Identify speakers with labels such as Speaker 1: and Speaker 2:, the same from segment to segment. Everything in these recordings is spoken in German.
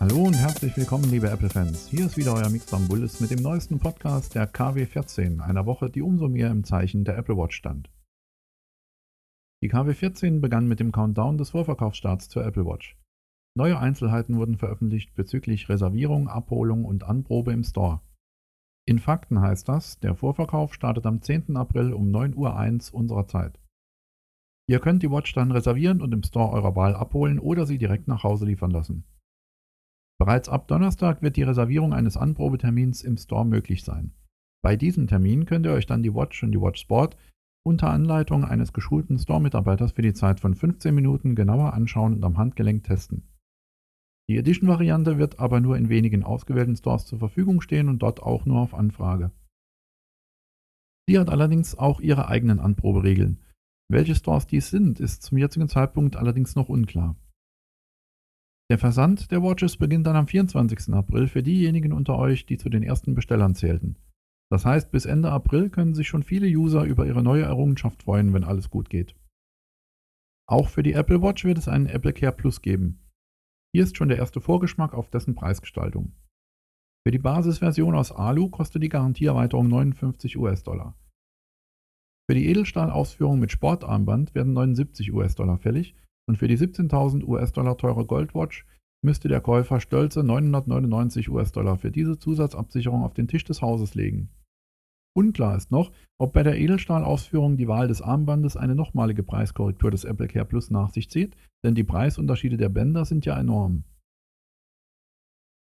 Speaker 1: Hallo und herzlich willkommen, liebe Apple-Fans. Hier ist wieder euer Mixbam Bullis mit dem neuesten Podcast der KW14, einer Woche, die umso mehr im Zeichen der Apple Watch stand. Die KW14 begann mit dem Countdown des Vorverkaufsstarts zur Apple Watch. Neue Einzelheiten wurden veröffentlicht bezüglich Reservierung, Abholung und Anprobe im Store. In Fakten heißt das, der Vorverkauf startet am 10. April um 9.01 Uhr unserer Zeit. Ihr könnt die Watch dann reservieren und im Store eurer Wahl abholen oder sie direkt nach Hause liefern lassen. Bereits ab Donnerstag wird die Reservierung eines Anprobetermins im Store möglich sein. Bei diesem Termin könnt ihr euch dann die Watch und die Watch Sport unter Anleitung eines geschulten Store-Mitarbeiters für die Zeit von 15 Minuten genauer anschauen und am Handgelenk testen. Die Edition-Variante wird aber nur in wenigen ausgewählten Stores zur Verfügung stehen und dort auch nur auf Anfrage. Sie hat allerdings auch ihre eigenen Anproberegeln. Welche Stores dies sind, ist zum jetzigen Zeitpunkt allerdings noch unklar. Der Versand der Watches beginnt dann am 24. April für diejenigen unter euch, die zu den ersten Bestellern zählten. Das heißt, bis Ende April können sich schon viele User über ihre neue Errungenschaft freuen, wenn alles gut geht. Auch für die Apple Watch wird es einen Apple Care Plus geben. Hier ist schon der erste Vorgeschmack auf dessen Preisgestaltung. Für die Basisversion aus Alu kostet die Garantieerweiterung 59 US-Dollar. Für die Edelstahlausführung mit Sportarmband werden 79 US-Dollar fällig und für die 17.000 US-Dollar teure Goldwatch müsste der Käufer stolze 999 US-Dollar für diese Zusatzabsicherung auf den Tisch des Hauses legen. Unklar ist noch, ob bei der Edelstahlausführung die Wahl des Armbandes eine nochmalige Preiskorrektur des Apple Care Plus nach sich zieht, denn die Preisunterschiede der Bänder sind ja enorm.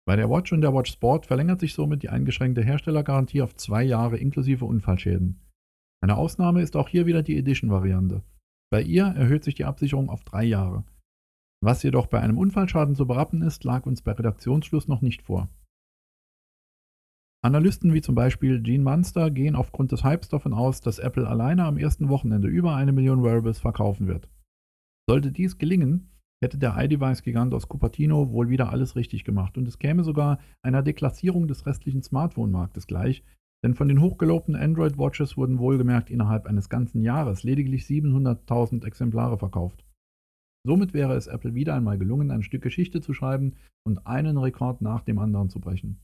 Speaker 1: Bei der Watch und der Watch Sport verlängert sich somit die eingeschränkte Herstellergarantie auf zwei Jahre inklusive Unfallschäden. Eine Ausnahme ist auch hier wieder die Edition-Variante. Bei ihr erhöht sich die Absicherung auf drei Jahre. Was jedoch bei einem Unfallschaden zu berappen ist, lag uns bei Redaktionsschluss noch nicht vor. Analysten wie zum Beispiel Gene Munster gehen aufgrund des Hypes davon aus, dass Apple alleine am ersten Wochenende über eine Million Wearables verkaufen wird. Sollte dies gelingen, hätte der iDevice-Gigant aus Cupertino wohl wieder alles richtig gemacht und es käme sogar einer Deklassierung des restlichen Smartphone-Marktes gleich, denn von den hochgelobten Android-Watches wurden wohlgemerkt innerhalb eines ganzen Jahres lediglich 700.000 Exemplare verkauft. Somit wäre es Apple wieder einmal gelungen, ein Stück Geschichte zu schreiben und einen Rekord nach dem anderen zu brechen.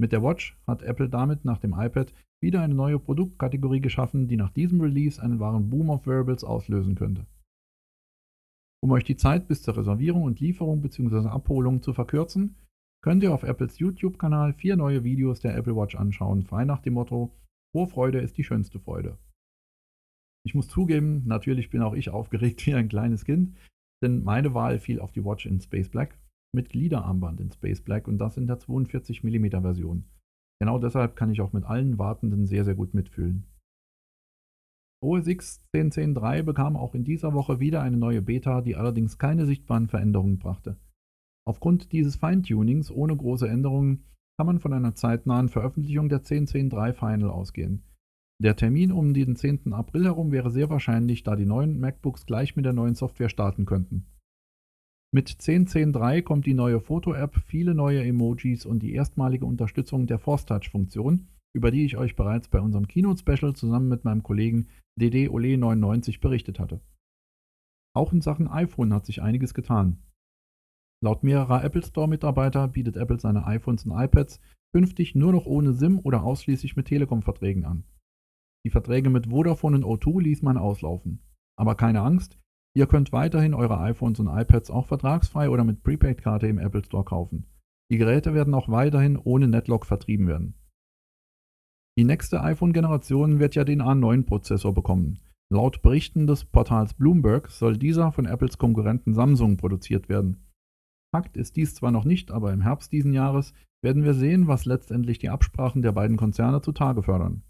Speaker 1: Mit der Watch hat Apple damit nach dem iPad wieder eine neue Produktkategorie geschaffen, die nach diesem Release einen wahren Boom of Wearables auslösen könnte. Um euch die Zeit bis zur Reservierung und Lieferung bzw. Abholung zu verkürzen, könnt ihr auf Apples YouTube-Kanal vier neue Videos der Apple Watch anschauen, frei nach dem Motto Vorfreude ist die schönste Freude. Ich muss zugeben, natürlich bin auch ich aufgeregt wie ein kleines Kind, denn meine Wahl fiel auf die Watch in Space Black mit Gliederarmband in Space Black und das in der 42 mm Version. Genau deshalb kann ich auch mit allen Wartenden sehr, sehr gut mitfühlen. OS X 10.10.3 bekam auch in dieser Woche wieder eine neue Beta, die allerdings keine sichtbaren Veränderungen brachte. Aufgrund dieses Feintunings ohne große Änderungen kann man von einer zeitnahen Veröffentlichung der 10.10.3 Final ausgehen. Der Termin um den 10. April herum wäre sehr wahrscheinlich, da die neuen MacBooks gleich mit der neuen Software starten könnten. Mit 10.10.3 kommt die neue Foto-App, viele neue Emojis und die erstmalige Unterstützung der Force Touch-Funktion, über die ich euch bereits bei unserem Keynote-Special zusammen mit meinem Kollegen DD Ole 99 berichtet hatte. Auch in Sachen iPhone hat sich einiges getan. Laut mehrerer Apple Store-Mitarbeiter bietet Apple seine iPhones und iPads künftig nur noch ohne SIM oder ausschließlich mit Telekom-Verträgen an. Die Verträge mit Vodafone und O2 ließ man auslaufen. Aber keine Angst, ihr könnt weiterhin eure iPhones und iPads auch vertragsfrei oder mit Prepaid-Karte im Apple Store kaufen. Die Geräte werden auch weiterhin ohne Netlock vertrieben werden. Die nächste iPhone-Generation wird ja den A9-Prozessor bekommen. Laut Berichten des Portals Bloomberg soll dieser von Apples Konkurrenten Samsung produziert werden. Fakt ist dies zwar noch nicht, aber im Herbst diesen Jahres werden wir sehen, was letztendlich die Absprachen der beiden Konzerne zutage fördern.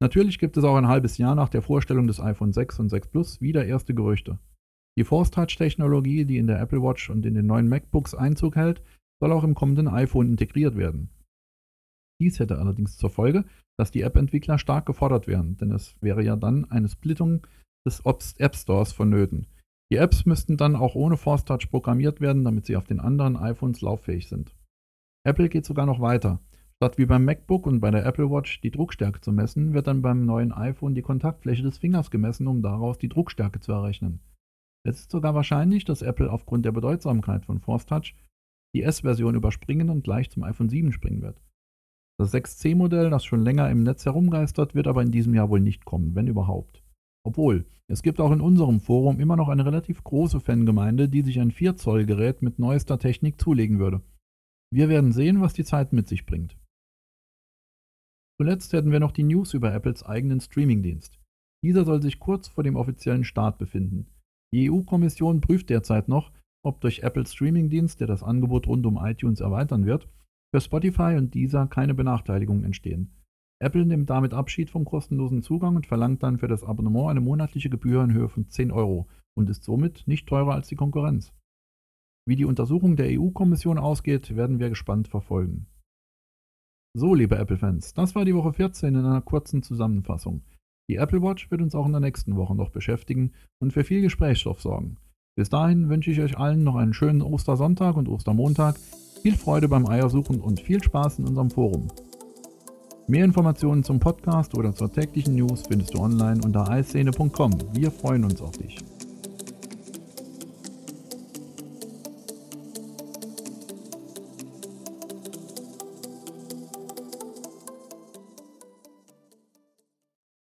Speaker 1: Natürlich gibt es auch ein halbes Jahr nach der Vorstellung des iPhone 6 und 6 Plus wieder erste Gerüchte. Die Force Touch Technologie, die in der Apple Watch und in den neuen MacBooks Einzug hält, soll auch im kommenden iPhone integriert werden. Dies hätte allerdings zur Folge, dass die App-Entwickler stark gefordert wären, denn es wäre ja dann eine Splittung des App Stores vonnöten. Die Apps müssten dann auch ohne Force Touch programmiert werden, damit sie auf den anderen iPhones lauffähig sind. Apple geht sogar noch weiter. Statt wie beim MacBook und bei der Apple Watch die Druckstärke zu messen, wird dann beim neuen iPhone die Kontaktfläche des Fingers gemessen, um daraus die Druckstärke zu errechnen. Es ist sogar wahrscheinlich, dass Apple aufgrund der Bedeutsamkeit von Force Touch die S-Version überspringen und gleich zum iPhone 7 springen wird. Das 6C-Modell, das schon länger im Netz herumgeistert, wird aber in diesem Jahr wohl nicht kommen, wenn überhaupt. Obwohl, es gibt auch in unserem Forum immer noch eine relativ große Fangemeinde, die sich ein 4-Zoll-Gerät mit neuester Technik zulegen würde. Wir werden sehen, was die Zeit mit sich bringt. Zuletzt hätten wir noch die News über Apples eigenen Streamingdienst. Dieser soll sich kurz vor dem offiziellen Start befinden. Die EU-Kommission prüft derzeit noch, ob durch Apples Streamingdienst, der das Angebot rund um iTunes erweitern wird, für Spotify und Deezer keine Benachteiligungen entstehen. Apple nimmt damit Abschied vom kostenlosen Zugang und verlangt dann für das Abonnement eine monatliche Gebühr in Höhe von 10 Euro und ist somit nicht teurer als die Konkurrenz. Wie die Untersuchung der EU-Kommission ausgeht, werden wir gespannt verfolgen. So, liebe Apple-Fans, das war die Woche 14 in einer kurzen Zusammenfassung. Die Apple Watch wird uns auch in der nächsten Woche noch beschäftigen und für viel Gesprächsstoff sorgen. Bis dahin wünsche ich euch allen noch einen schönen Ostersonntag und Ostermontag, viel Freude beim Eiersuchen und viel Spaß in unserem Forum. Mehr Informationen zum Podcast oder zur täglichen News findest du online unter eiszene.com. Wir freuen uns auf dich.